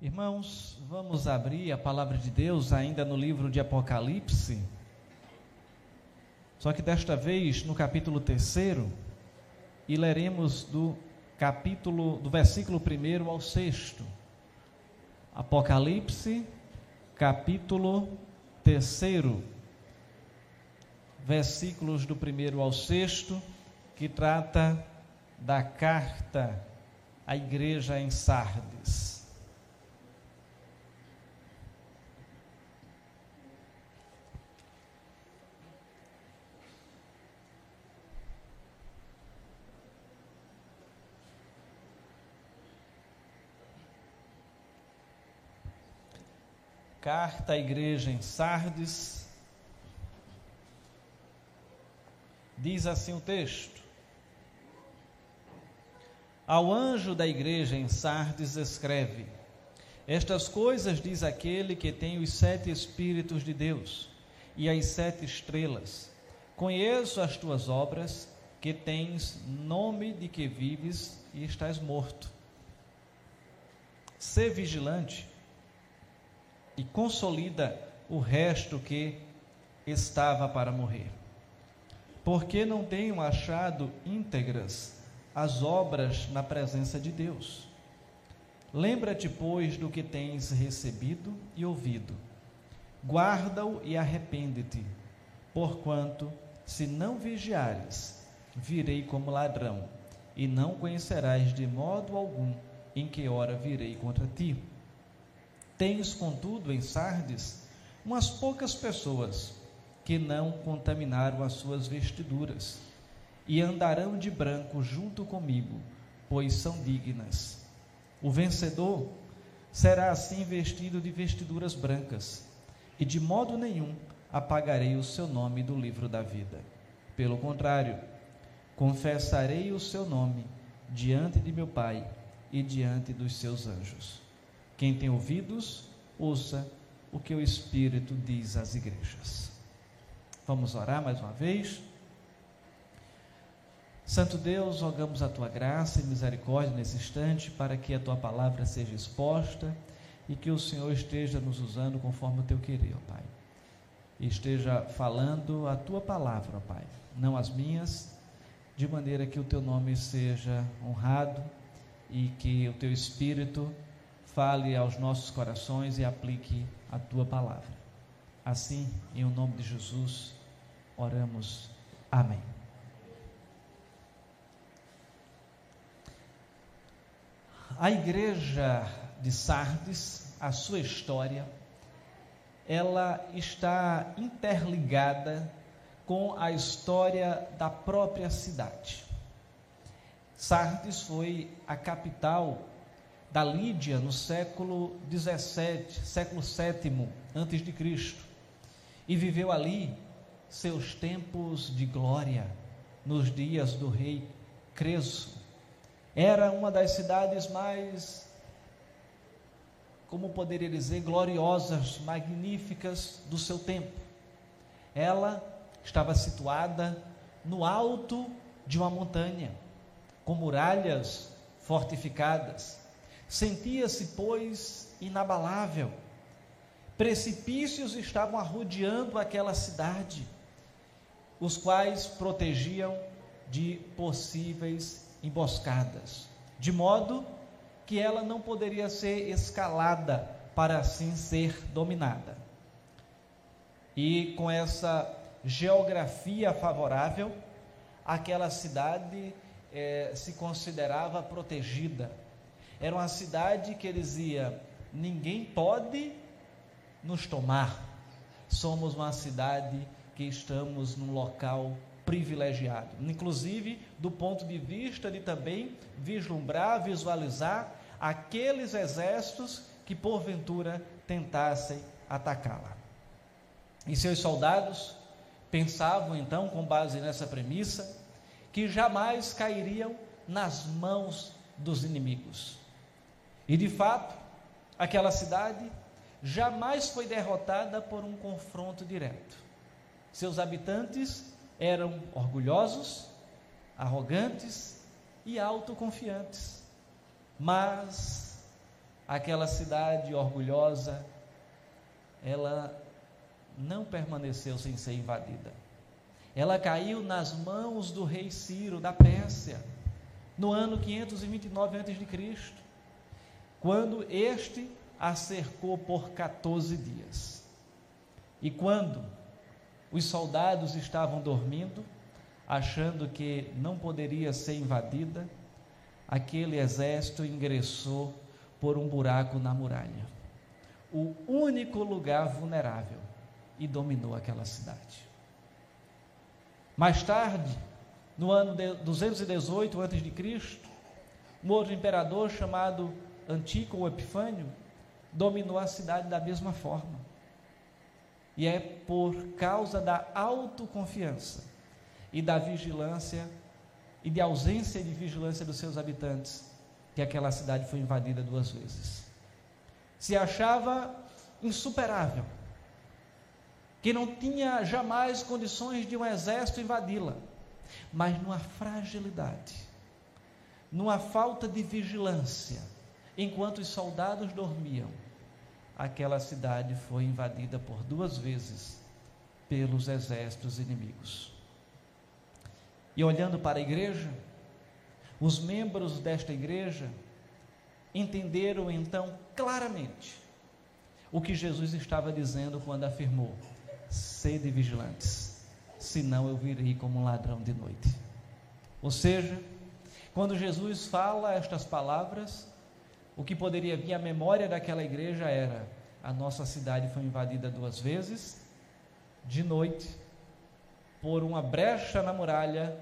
Irmãos, vamos abrir a palavra de Deus ainda no livro de Apocalipse. Só que desta vez no capítulo 3 e leremos do capítulo do versículo 1 ao 6. Apocalipse, capítulo 3, versículos do 1 ao 6, que trata da carta à igreja em Sardes. Carta à igreja em Sardes. Diz assim o texto: Ao anjo da igreja em Sardes escreve: Estas coisas diz aquele que tem os sete Espíritos de Deus e as sete estrelas. Conheço as tuas obras, que tens nome de que vives e estás morto. Sê vigilante e consolida o resto que estava para morrer. Porque não tenho achado íntegras as obras na presença de Deus. Lembra-te, pois, do que tens recebido e ouvido. Guarda-o e arrepende-te, porquanto, se não vigiares, virei como ladrão, e não conhecerás de modo algum em que hora virei contra ti. Tens, contudo, em Sardes, umas poucas pessoas que não contaminaram as suas vestiduras e andarão de branco junto comigo, pois são dignas. O vencedor será assim vestido de vestiduras brancas, e de modo nenhum apagarei o seu nome do livro da vida. Pelo contrário, confessarei o seu nome diante de meu Pai e diante dos seus anjos. Quem tem ouvidos, ouça o que o Espírito diz às igrejas. Vamos orar mais uma vez. Santo Deus, rogamos a tua graça e misericórdia nesse instante para que a tua palavra seja exposta e que o Senhor esteja nos usando conforme o teu querer, ó Pai. E esteja falando a tua palavra, ó Pai, não as minhas, de maneira que o teu nome seja honrado e que o teu Espírito fale aos nossos corações e aplique a tua palavra. Assim, em o nome de Jesus, oramos. Amém. A igreja de Sardes, a sua história, ela está interligada com a história da própria cidade. Sardes foi a capital da Lídia no século 17, século 7 antes de Cristo, e viveu ali seus tempos de glória nos dias do rei Creso. Era uma das cidades mais como poderia dizer, gloriosas, magníficas do seu tempo. Ela estava situada no alto de uma montanha, com muralhas fortificadas, Sentia-se, pois, inabalável. Precipícios estavam arrodeando aquela cidade, os quais protegiam de possíveis emboscadas, de modo que ela não poderia ser escalada para assim ser dominada. E com essa geografia favorável, aquela cidade eh, se considerava protegida era uma cidade que dizia: ninguém pode nos tomar. Somos uma cidade que estamos num local privilegiado, inclusive do ponto de vista de também vislumbrar, visualizar aqueles exércitos que porventura tentassem atacá-la. E seus soldados pensavam então, com base nessa premissa, que jamais cairiam nas mãos dos inimigos E de fato, aquela cidade jamais foi derrotada por um confronto direto. Seus habitantes eram orgulhosos, arrogantes e autoconfiantes. Mas aquela cidade orgulhosa, ela não permaneceu sem ser invadida. Ela caiu nas mãos do rei Ciro da Pérsia no ano 529 a.C., quando este a cercou por 14 dias. E quando os soldados estavam dormindo, achando que não poderia ser invadida, aquele exército ingressou por um buraco na muralha, o único lugar vulnerável, e dominou aquela cidade. Mais tarde, no ano 218 a.C., um outro imperador chamado Antíoco Epifânio dominou a cidade da mesma forma. E é por causa da autoconfiança e da vigilância e de ausência de vigilância dos seus habitantes que aquela cidade foi invadida duas vezes. Se achava insuperável, que não tinha jamais condições de um exército invadi-la, mas numa fragilidade, numa falta de vigilância, enquanto os soldados dormiam, aquela cidade foi invadida por duas vezes pelos exércitos inimigos. E olhando para a igreja, os membros desta igreja entenderam então claramente o que Jesus estava dizendo quando afirmou: sede vigilantes, senão eu virei como um ladrão de noite. Ou seja, quando Jesus fala estas palavras, o que poderia vir à memória daquela igreja era: a nossa cidade foi invadida duas vezes, de noite, por uma brecha na muralha,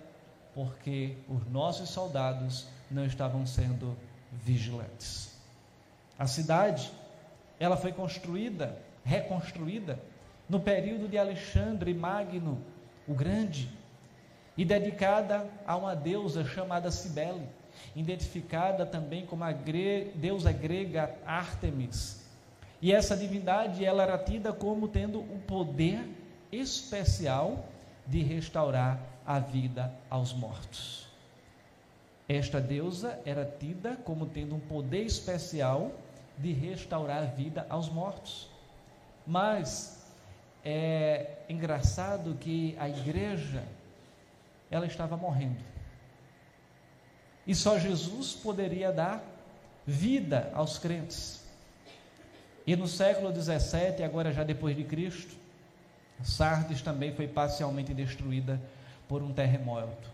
porque os nossos soldados não estavam sendo vigilantes. A cidade, ela foi construída, reconstruída no período de Alexandre Magno, o Grande, e dedicada a uma deusa chamada Cibele identificada também como a gre deusa grega Ártemis. E essa divindade ela era tida como tendo o poder especial de restaurar a vida aos mortos. Esta deusa era tida como tendo um poder especial de restaurar a vida aos mortos. Mas é engraçado que a igreja ela estava morrendo. E só Jesus poderia dar vida aos crentes. E no século 17, agora já depois de Cristo, Sardes também foi parcialmente destruída por um terremoto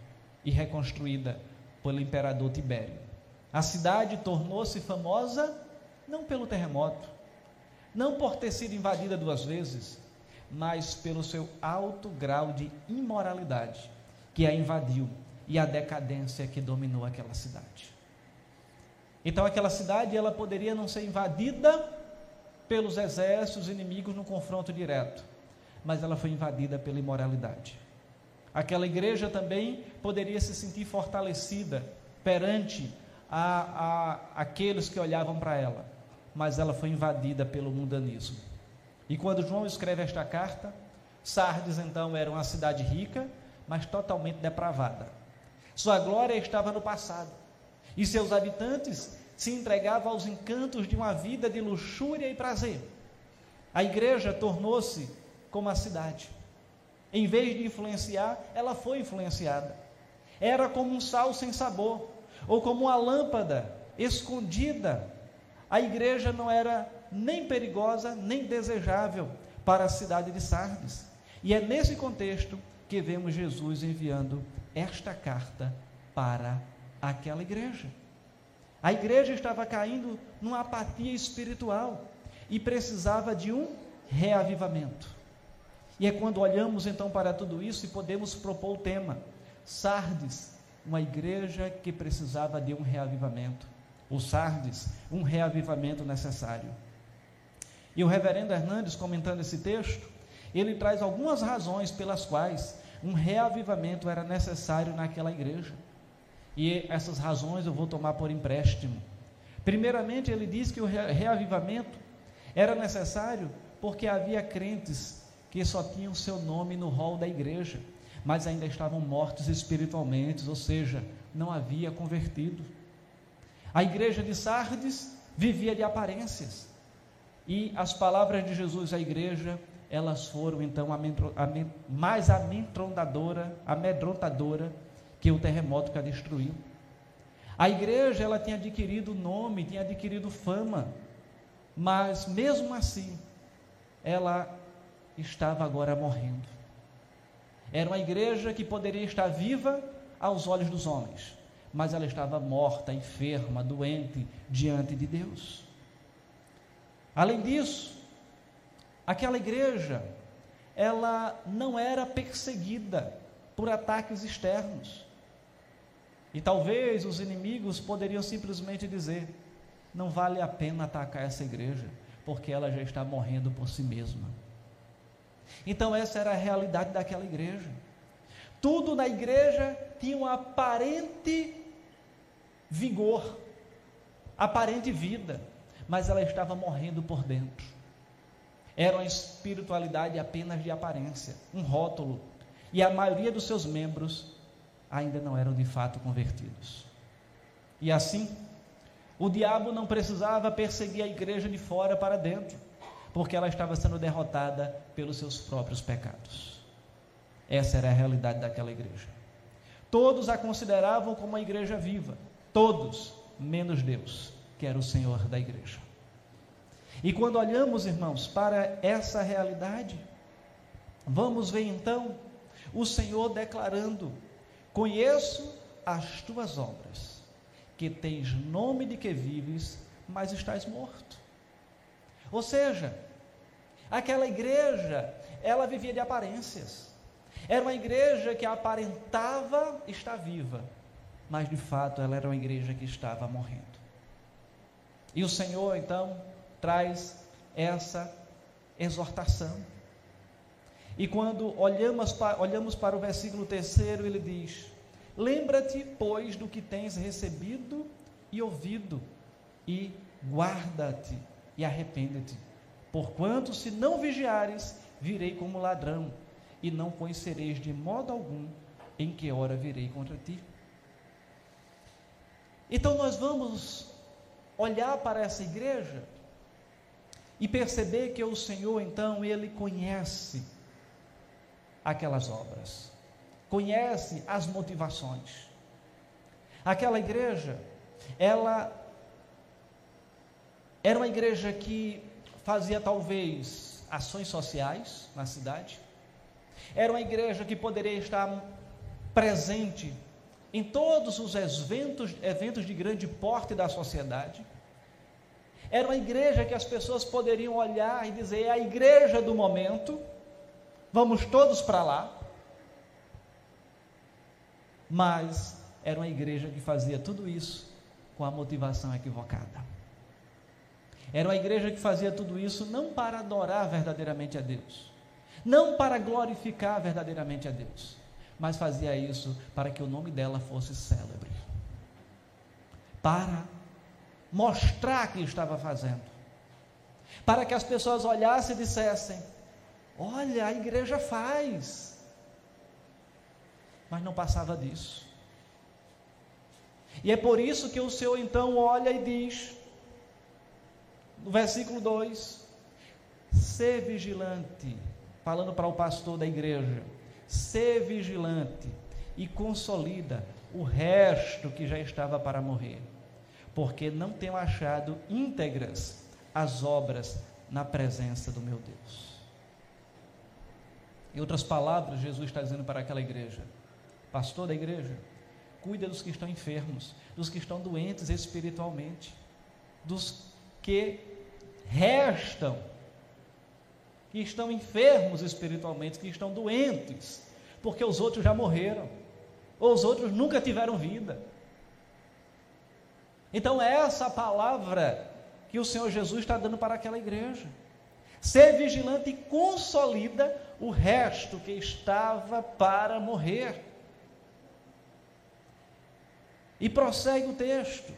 e reconstruída pelo imperador Tibério. A cidade tornou-se famosa não pelo terremoto, não por ter sido invadida duas vezes, mas pelo seu alto grau de imoralidade que a invadiu e a decadência que dominou aquela cidade. Então aquela cidade ela poderia não ser invadida pelos exércitos inimigos no confronto direto, mas ela foi invadida pela imoralidade. Aquela igreja também poderia se sentir fortalecida perante a, a aqueles que olhavam para ela, mas ela foi invadida pelo mundanismo. E quando João escreve esta carta, Sardes então era uma cidade rica, mas totalmente depravada. Sua glória estava no passado. E seus habitantes se entregavam aos encantos de uma vida de luxúria e prazer. A igreja tornou-se como a cidade. Em vez de influenciar, ela foi influenciada. Era como um sal sem sabor, ou como uma lâmpada escondida. A igreja não era nem perigosa, nem desejável para a cidade de Sardes. E é nesse contexto que vemos Jesus enviando esta carta para aquela igreja. A igreja estava caindo numa apatia espiritual e precisava de um reavivamento. E é quando olhamos então para tudo isso e podemos propor o tema: Sardes, uma igreja que precisava de um reavivamento. O Sardes, um reavivamento necessário. E o reverendo Hernandes, comentando esse texto, ele traz algumas razões pelas quais um reavivamento era necessário naquela igreja. E essas razões eu vou tomar por empréstimo. Primeiramente, ele diz que o reavivamento era necessário porque havia crentes que só tinham seu nome no rol da igreja, mas ainda estavam mortos espiritualmente, ou seja, não havia convertido. A igreja de Sardes vivia de aparências. E as palavras de Jesus à igreja, elas foram então mais amedrontadora, amedrontadora que o terremoto que a destruiu. A igreja ela tinha adquirido nome, tinha adquirido fama, mas mesmo assim ela estava agora morrendo. Era uma igreja que poderia estar viva aos olhos dos homens, mas ela estava morta, enferma, doente diante de Deus. Além disso, aquela igreja, ela não era perseguida por ataques externos. E talvez os inimigos poderiam simplesmente dizer: não vale a pena atacar essa igreja, porque ela já está morrendo por si mesma. Então, essa era a realidade daquela igreja. Tudo na igreja tinha um aparente vigor, aparente vida, mas ela estava morrendo por dentro. Era uma espiritualidade apenas de aparência, um rótulo, e a maioria dos seus membros ainda não eram de fato convertidos. E assim, o diabo não precisava perseguir a igreja de fora para dentro, porque ela estava sendo derrotada pelos seus próprios pecados. Essa era a realidade daquela igreja. Todos a consideravam como uma igreja viva, todos, menos Deus, que era o Senhor da igreja. E quando olhamos, irmãos, para essa realidade, vamos ver então o Senhor declarando: Conheço as tuas obras, que tens nome de que vives, mas estás morto. Ou seja, aquela igreja, ela vivia de aparências. Era uma igreja que aparentava estar viva, mas de fato ela era uma igreja que estava morrendo. E o Senhor então traz essa exortação. E quando olhamos para, olhamos para o versículo terceiro, ele diz: Lembra-te, pois, do que tens recebido e ouvido, e guarda-te e arrepende-te. Porquanto, se não vigiares, virei como ladrão, e não conhecereis de modo algum em que hora virei contra ti. Então, nós vamos olhar para essa igreja e perceber que o Senhor, então, Ele conhece aquelas obras, conhece as motivações. Aquela igreja, ela era uma igreja que fazia talvez ações sociais na cidade, era uma igreja que poderia estar presente em todos os eventos, eventos de grande porte da sociedade. Era uma igreja que as pessoas poderiam olhar e dizer: é a igreja do momento, vamos todos para lá. Mas era uma igreja que fazia tudo isso com a motivação equivocada. Era uma igreja que fazia tudo isso não para adorar verdadeiramente a Deus, não para glorificar verdadeiramente a Deus, mas fazia isso para que o nome dela fosse célebre, para mostrar que estava fazendo, para que as pessoas olhassem e dissessem: Olha, a igreja faz. Mas não passava disso. E é por isso que o Senhor então olha e diz, no versículo 2: Ser vigilante, falando para o pastor da igreja, ser vigilante e consolida o resto que já estava para morrer, porque não tenho achado íntegras as obras na presença do meu Deus. Em outras palavras, Jesus está dizendo para aquela igreja: Pastor da igreja, cuida dos que estão enfermos, dos que estão doentes espiritualmente, dos que restam, que estão enfermos espiritualmente, que estão doentes, porque os outros já morreram, ou os outros nunca tiveram vida. Então, é essa palavra que o Senhor Jesus está dando para aquela igreja. Ser vigilante consolida o resto que estava para morrer. E prossegue o texto.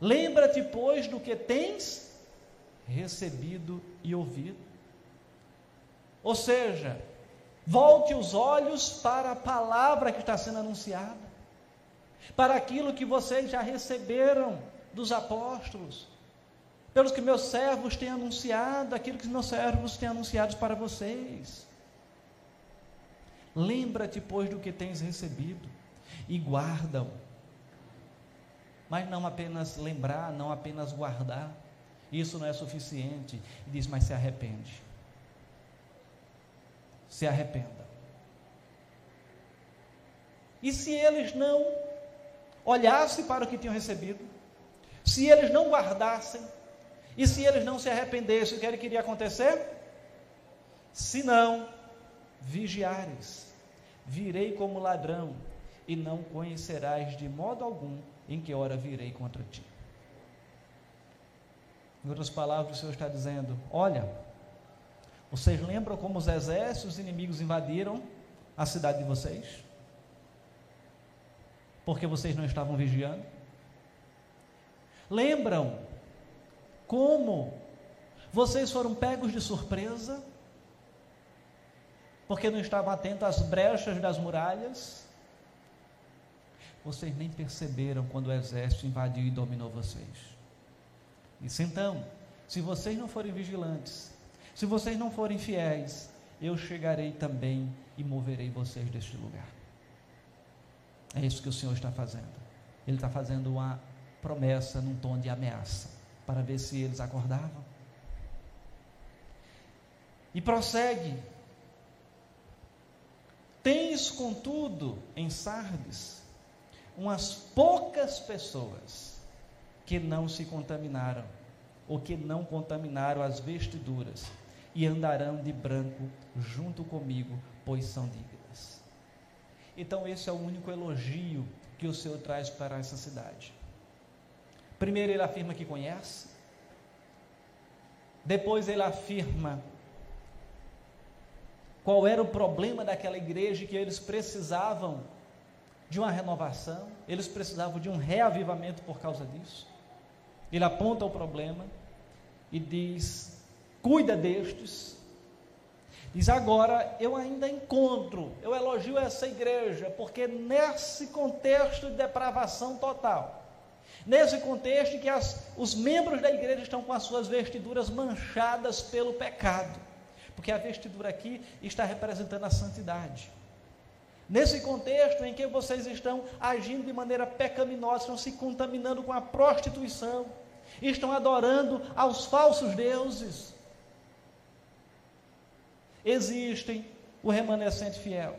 Lembra-te, pois, do que tens recebido e ouvido. Ou seja, volte os olhos para a palavra que está sendo anunciada, para aquilo que vocês já receberam dos apóstolos, pelos que meus servos têm anunciado, aquilo que meus servos têm anunciado para vocês. Lembra-te, pois, do que tens recebido e guarda-o. Mas não apenas lembrar, não apenas guardar, isso não é suficiente. Diz, mas se arrepende. Se arrependa. E se eles não olhassem para o que tinham recebido, se eles não guardassem, e se eles não se arrependessem, o que ele queria acontecer? Se não, vigiares, virei como ladrão, e não conhecerás de modo algum em que hora virei contra ti. Em outras palavras, o Senhor está dizendo: Olha, vocês lembram como os exércitos inimigos invadiram a cidade de vocês? Porque vocês não estavam vigiando? Lembram como vocês foram pegos de surpresa? Porque não estavam atentos às brechas das muralhas? Vocês nem perceberam quando o exército invadiu e dominou vocês. Disse então: se vocês não forem vigilantes, se vocês não forem fiéis, eu chegarei também e moverei vocês deste lugar. É isso que o Senhor está fazendo. Ele está fazendo uma promessa num tom de ameaça, para ver se eles acordavam. E prossegue. Tens, contudo, em Sardes, umas poucas pessoas que não se contaminaram, ou que não contaminaram as vestiduras, e andarão de branco junto comigo, pois são dignas. Então, esse é o único elogio que o Senhor traz para essa cidade. Primeiro, ele afirma que conhece, depois, ele afirma qual era o problema daquela igreja que eles precisavam de uma renovação, eles precisavam de um reavivamento por causa disso. Ele aponta o problema e diz: cuida destes. Diz agora, eu ainda encontro, eu elogio essa igreja, porque nesse contexto de depravação total, nesse contexto em que as, os membros da igreja estão com as suas vestiduras manchadas pelo pecado, porque a vestidura aqui está representando a santidade. Nesse contexto em que vocês estão agindo de maneira pecaminosa, estão se contaminando com a prostituição, estão adorando aos falsos deuses. Existem o remanescente fiel.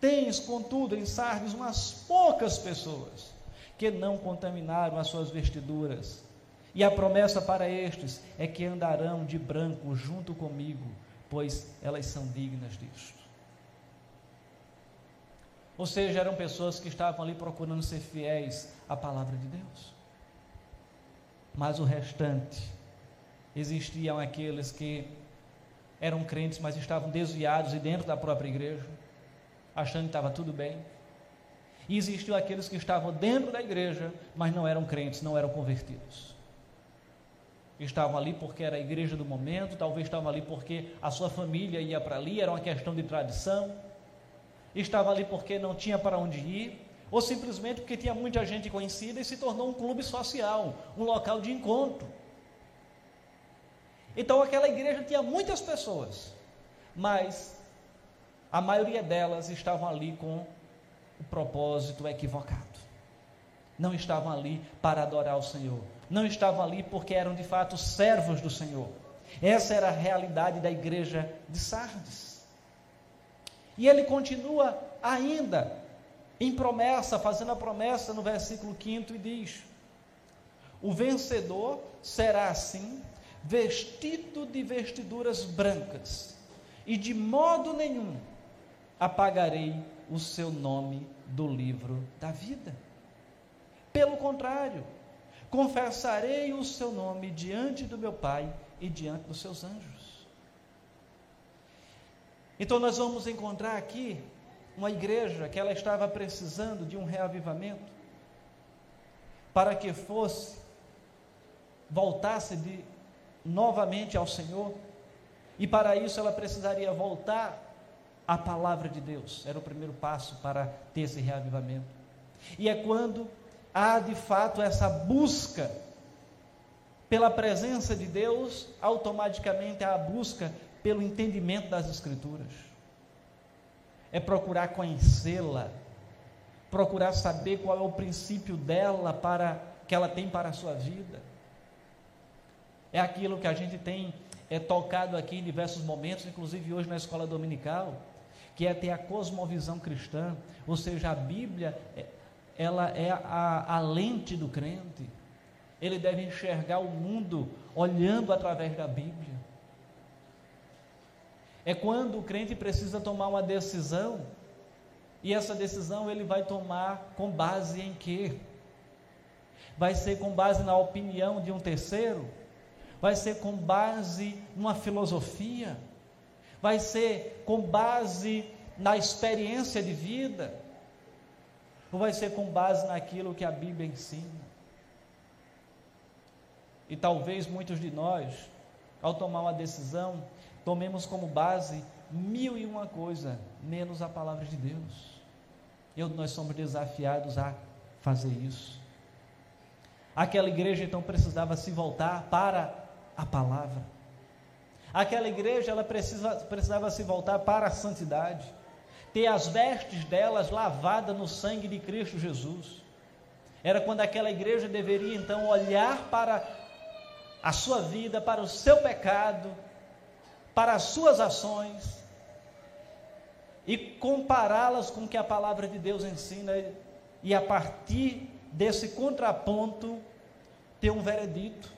Tens, contudo, em Sardes umas poucas pessoas que não contaminaram as suas vestiduras. E a promessa para estes é que andarão de branco junto comigo, pois elas são dignas disto. Ou seja, eram pessoas que estavam ali procurando ser fiéis à palavra de Deus mas o restante existiam aqueles que eram crentes, mas estavam desviados e dentro da própria igreja, achando que estava tudo bem. E existiam aqueles que estavam dentro da igreja, mas não eram crentes, não eram convertidos. Estavam ali porque era a igreja do momento, talvez estavam ali porque a sua família ia para ali, era uma questão de tradição. Estavam ali porque não tinha para onde ir, ou simplesmente porque tinha muita gente conhecida e se tornou um clube social, um local de encontro. Então aquela igreja tinha muitas pessoas, mas a maioria delas estavam ali com o propósito equivocado. Não estavam ali para adorar o Senhor, não estavam ali porque eram de fato servos do Senhor. Essa era a realidade da igreja de Sardes. E ele continua ainda em promessa, fazendo a promessa no versículo 5 e diz: O vencedor será assim, vestido de vestiduras brancas, e de modo nenhum apagarei o seu nome do livro da vida. Pelo contrário, confessarei o seu nome diante do meu Pai e diante dos seus anjos. Então nós vamos encontrar aqui uma igreja que ela estava precisando de um reavivamento. para que fosse, voltasse de, novamente ao Senhor, e para isso ela precisaria voltar à palavra de Deus, era o primeiro passo para ter esse reavivamento. E é quando há de fato essa busca pela presença de Deus, automaticamente há a busca pelo entendimento das Escrituras. É procurar conhecê-la, procurar saber qual é o princípio dela para que ela tem para a sua vida. É aquilo que a gente tem é tocado aqui em diversos momentos, inclusive hoje na escola dominical, que é ter a cosmovisão cristã, ou seja, a Bíblia, é, ela é a, a lente do crente. Ele deve enxergar o mundo olhando através da Bíblia. É quando o crente precisa tomar uma decisão e essa decisão ele vai tomar com base em quê? Vai ser com base na opinião de um terceiro? Vai ser com base numa filosofia? Vai ser com base na experiência de vida? Ou vai ser com base naquilo que a Bíblia ensina? E talvez muitos de nós, ao tomar uma decisão, tomemos como base mil e uma coisa, menos a palavra de Deus. E nós somos desafiados a fazer isso. Aquela igreja então precisava se voltar para a palavra. Aquela igreja ela precisa, precisava se voltar para a santidade, ter as vestes delas lavadas no sangue de Cristo Jesus. Era quando aquela igreja deveria então olhar para a sua vida, para o seu pecado, para as suas ações e compará-las com o que a palavra de Deus ensina e a partir desse contraponto ter um veredito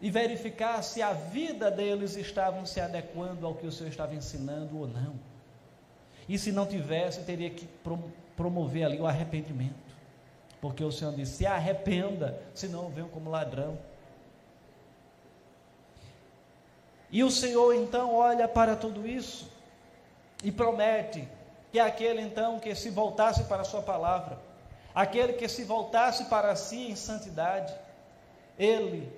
e verificar se a vida deles estava se adequando ao que o Senhor estava ensinando ou não. E se não tivesse, teria que promover ali o arrependimento. Porque o Senhor disse: se arrependa, senão venham como ladrão. E o Senhor então olha para tudo isso e promete que aquele então que se voltasse para a sua palavra, aquele que se voltasse para si em santidade, ele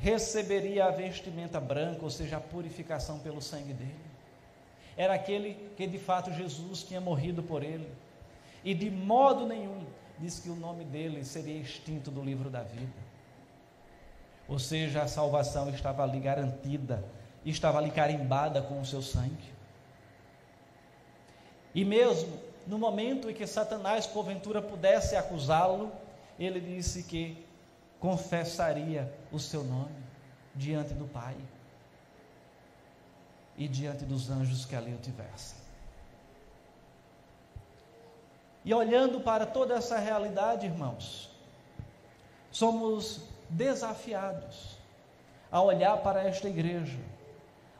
receberia a vestimenta branca, ou seja, a purificação pelo sangue dele. Era aquele que de fato Jesus tinha morrido por ele. E de modo nenhum diz que o nome dele seria extinto do livro da vida. Ou seja, a salvação estava ali garantida, estava ali carimbada com o seu sangue. E mesmo no momento em que Satanás porventura pudesse acusá-lo, ele disse que confessaria o seu nome diante do Pai e diante dos anjos que ali o tivessem. E olhando para toda essa realidade, irmãos, somos desafiados a olhar para esta igreja,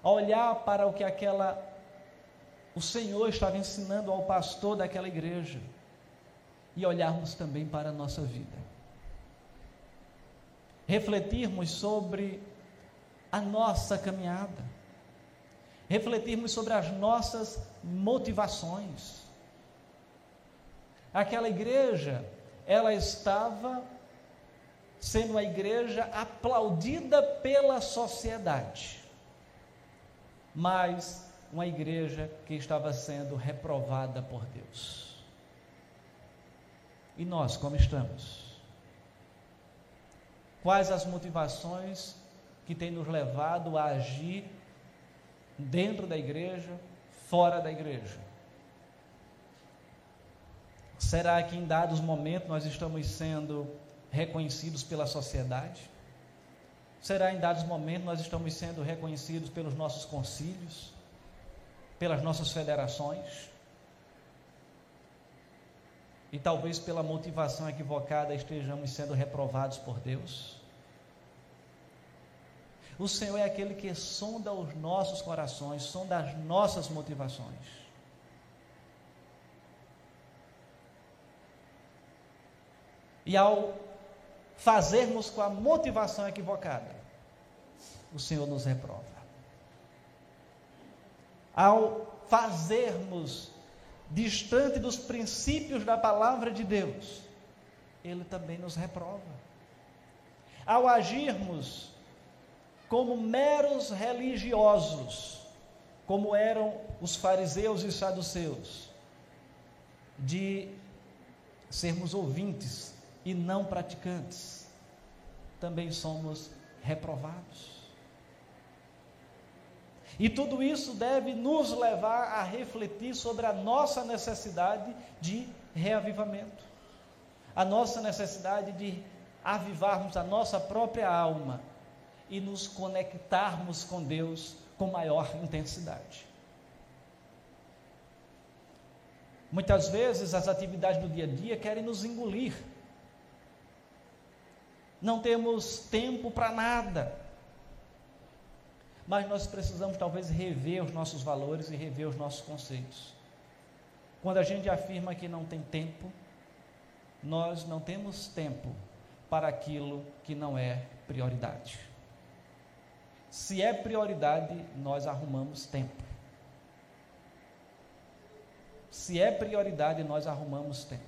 a olhar para o que aquela o Senhor estava ensinando ao pastor daquela igreja e olharmos também para a nossa vida. Refletirmos sobre a nossa caminhada. Refletirmos sobre as nossas motivações. Aquela igreja, ela estava sendo uma igreja aplaudida pela sociedade, mas uma igreja que estava sendo reprovada por Deus. E nós, como estamos? Quais as motivações que têm nos levado a agir dentro da igreja, fora da igreja? Será que em dados momentos nós estamos sendo reconhecidos pela sociedade? Será em dados momentos nós estamos sendo reconhecidos pelos nossos concílios, pelas nossas federações? E talvez pela motivação equivocada estejamos sendo reprovados por Deus? O Senhor é aquele que sonda os nossos corações, sonda as nossas motivações. E ao fazermos com a motivação equivocada, o Senhor nos reprova. Ao fazermos distante dos princípios da palavra de Deus, ele também nos reprova. Ao agirmos como meros religiosos, como eram os fariseus e saduceus, de sermos ouvintes e não praticantes, também somos reprovados. E tudo isso deve nos levar a refletir sobre a nossa necessidade de reavivamento, a nossa necessidade de avivarmos a nossa própria alma e nos conectarmos com Deus com maior intensidade. Muitas vezes as atividades do dia a dia querem nos engolir. Não temos tempo para nada mas nós precisamos talvez rever os nossos valores e rever os nossos conceitos. Quando a gente afirma que não tem tempo, nós não temos tempo para aquilo que não é prioridade. Se é prioridade, nós arrumamos tempo. Se é prioridade, nós arrumamos tempo.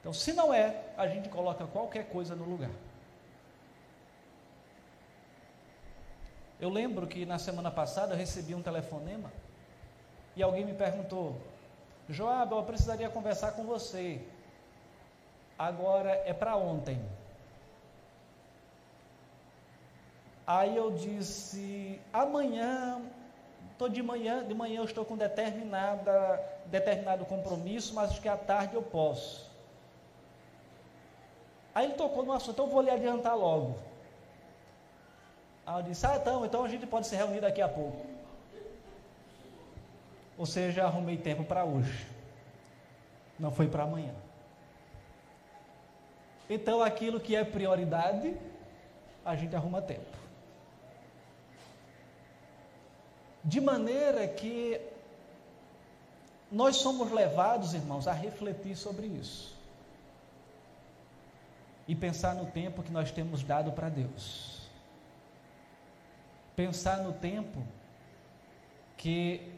Então, se não é, a gente coloca qualquer coisa no lugar. Eu lembro que na semana passada eu recebi um telefonema e alguém me perguntou: Joab, eu precisaria conversar com você. Agora é para ontem. Aí eu disse: amanhã, estou de manhã, de manhã eu estou com determinada, determinado compromisso, mas acho que à tarde eu posso. Aí ele tocou no assunto, então eu vou lhe adiantar logo. Aí eu disse, ah, então, então a gente pode se reunir daqui a pouco. Ou seja, arrumei tempo para hoje. Não foi para amanhã. Então aquilo que é prioridade, a gente arruma tempo. De maneira que nós somos levados, irmãos, a refletir sobre isso. E pensar no tempo que nós temos dado para Deus pensar no tempo que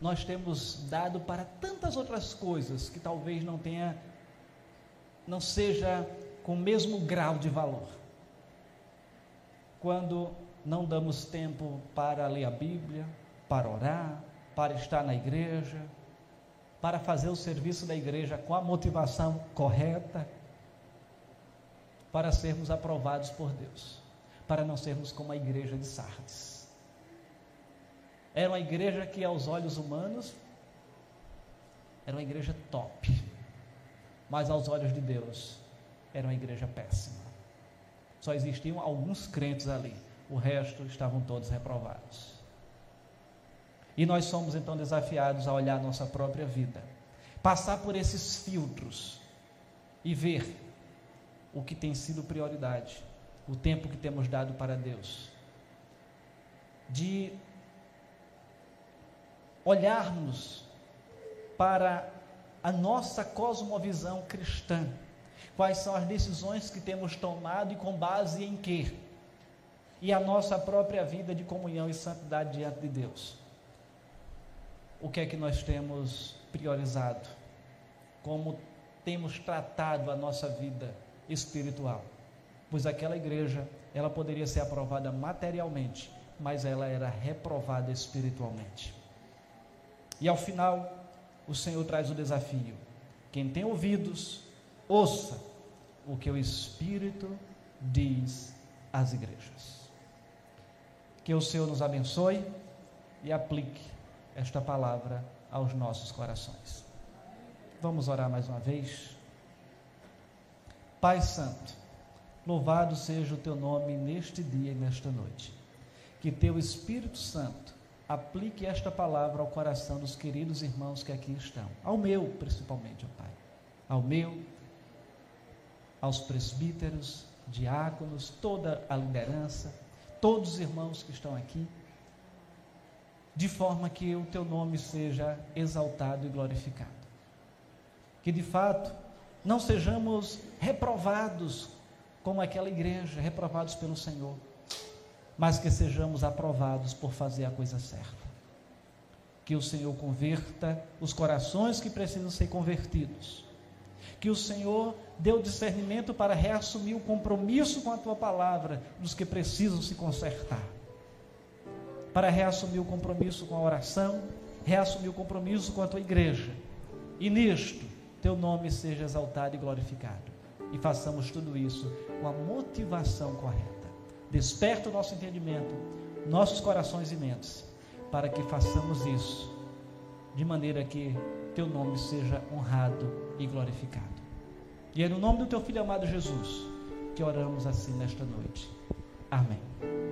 nós temos dado para tantas outras coisas que talvez não tenha, não seja com o mesmo grau de valor. Quando não damos tempo para ler a Bíblia, para orar, para estar na igreja, para fazer o serviço da igreja com a motivação correta, para sermos aprovados por Deus para não sermos como a igreja de Sardes. Era uma igreja que, aos olhos humanos, era uma igreja top, mas aos olhos de Deus, era uma igreja péssima. Só existiam alguns crentes ali, o resto estavam todos reprovados. E nós somos então desafiados a olhar a nossa própria vida, passar por esses filtros e ver o que tem sido prioridade o tempo que temos dado para Deus, de olharmos para a nossa cosmovisão cristã, quais são as decisões que temos tomado e com base em quê? E a nossa própria vida de comunhão e santidade diante de Deus. O que é que nós temos priorizado? Como temos tratado a nossa vida espiritual? Pois aquela igreja, ela poderia ser aprovada materialmente, mas ela era reprovada espiritualmente. E ao final, o Senhor traz o desafio: quem tem ouvidos, ouça o que o Espírito diz às igrejas. Que o Senhor nos abençoe e aplique esta palavra aos nossos corações. Vamos orar mais uma vez. Pai Santo, Louvado seja o teu nome neste dia e nesta noite. Que teu Espírito Santo aplique esta palavra ao coração dos queridos irmãos que aqui estão, ao meu principalmente, ó Pai, ao meu, aos presbíteros, diáconos, toda a liderança, todos os irmãos que estão aqui, de forma que o teu nome seja exaltado e glorificado. Que de fato não sejamos reprovados como aquela igreja, reprovados pelo Senhor, mas que sejamos aprovados por fazer a coisa certa. Que o Senhor converta os corações que precisam ser convertidos. Que o Senhor dê o discernimento para reassumir o compromisso com a tua palavra dos que precisam se consertar. Para reassumir o compromisso com a oração, reassumir o compromisso com a tua igreja. E nisto, teu nome seja exaltado e glorificado. E façamos tudo isso com a motivação correta. Desperta o nosso entendimento, nossos corações e mentes, para que façamos isso de maneira que teu nome seja honrado e glorificado. E é no nome do teu filho amado Jesus que oramos assim nesta noite. Amém.